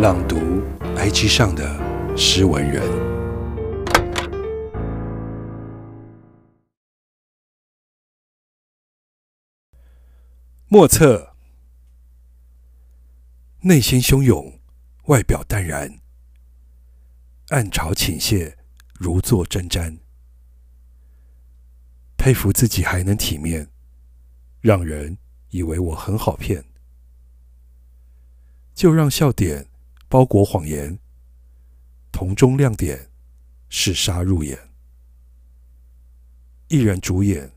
朗读 IG 上的诗文人。莫测，内心汹涌，外表淡然，暗潮倾泻，如坐针毡。佩服自己还能体面，让人以为我很好骗。就让笑点包裹谎言，瞳中亮点，是杀入眼。一人主演，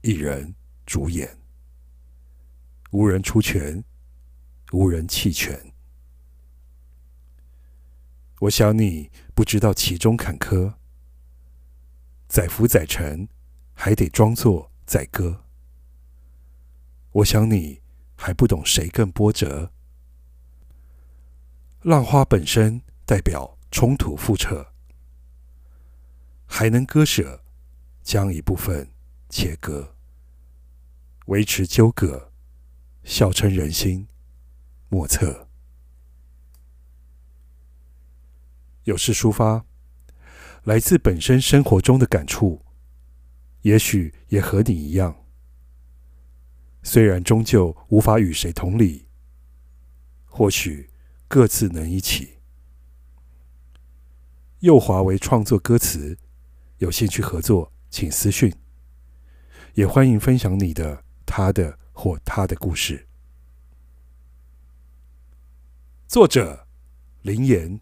一人主演，无人出拳，无人弃权。我想你不知道其中坎坷，载浮载沉，还得装作载歌。我想你还不懂谁更波折。浪花本身代表冲突覆辙，还能割舍，将一部分切割，维持纠葛，笑称人心莫测。有事抒发，来自本身生活中的感触，也许也和你一样。虽然终究无法与谁同理，或许。各自能一起。右华为创作歌词，有兴趣合作，请私讯。也欢迎分享你的、他的或他的故事。作者：林岩。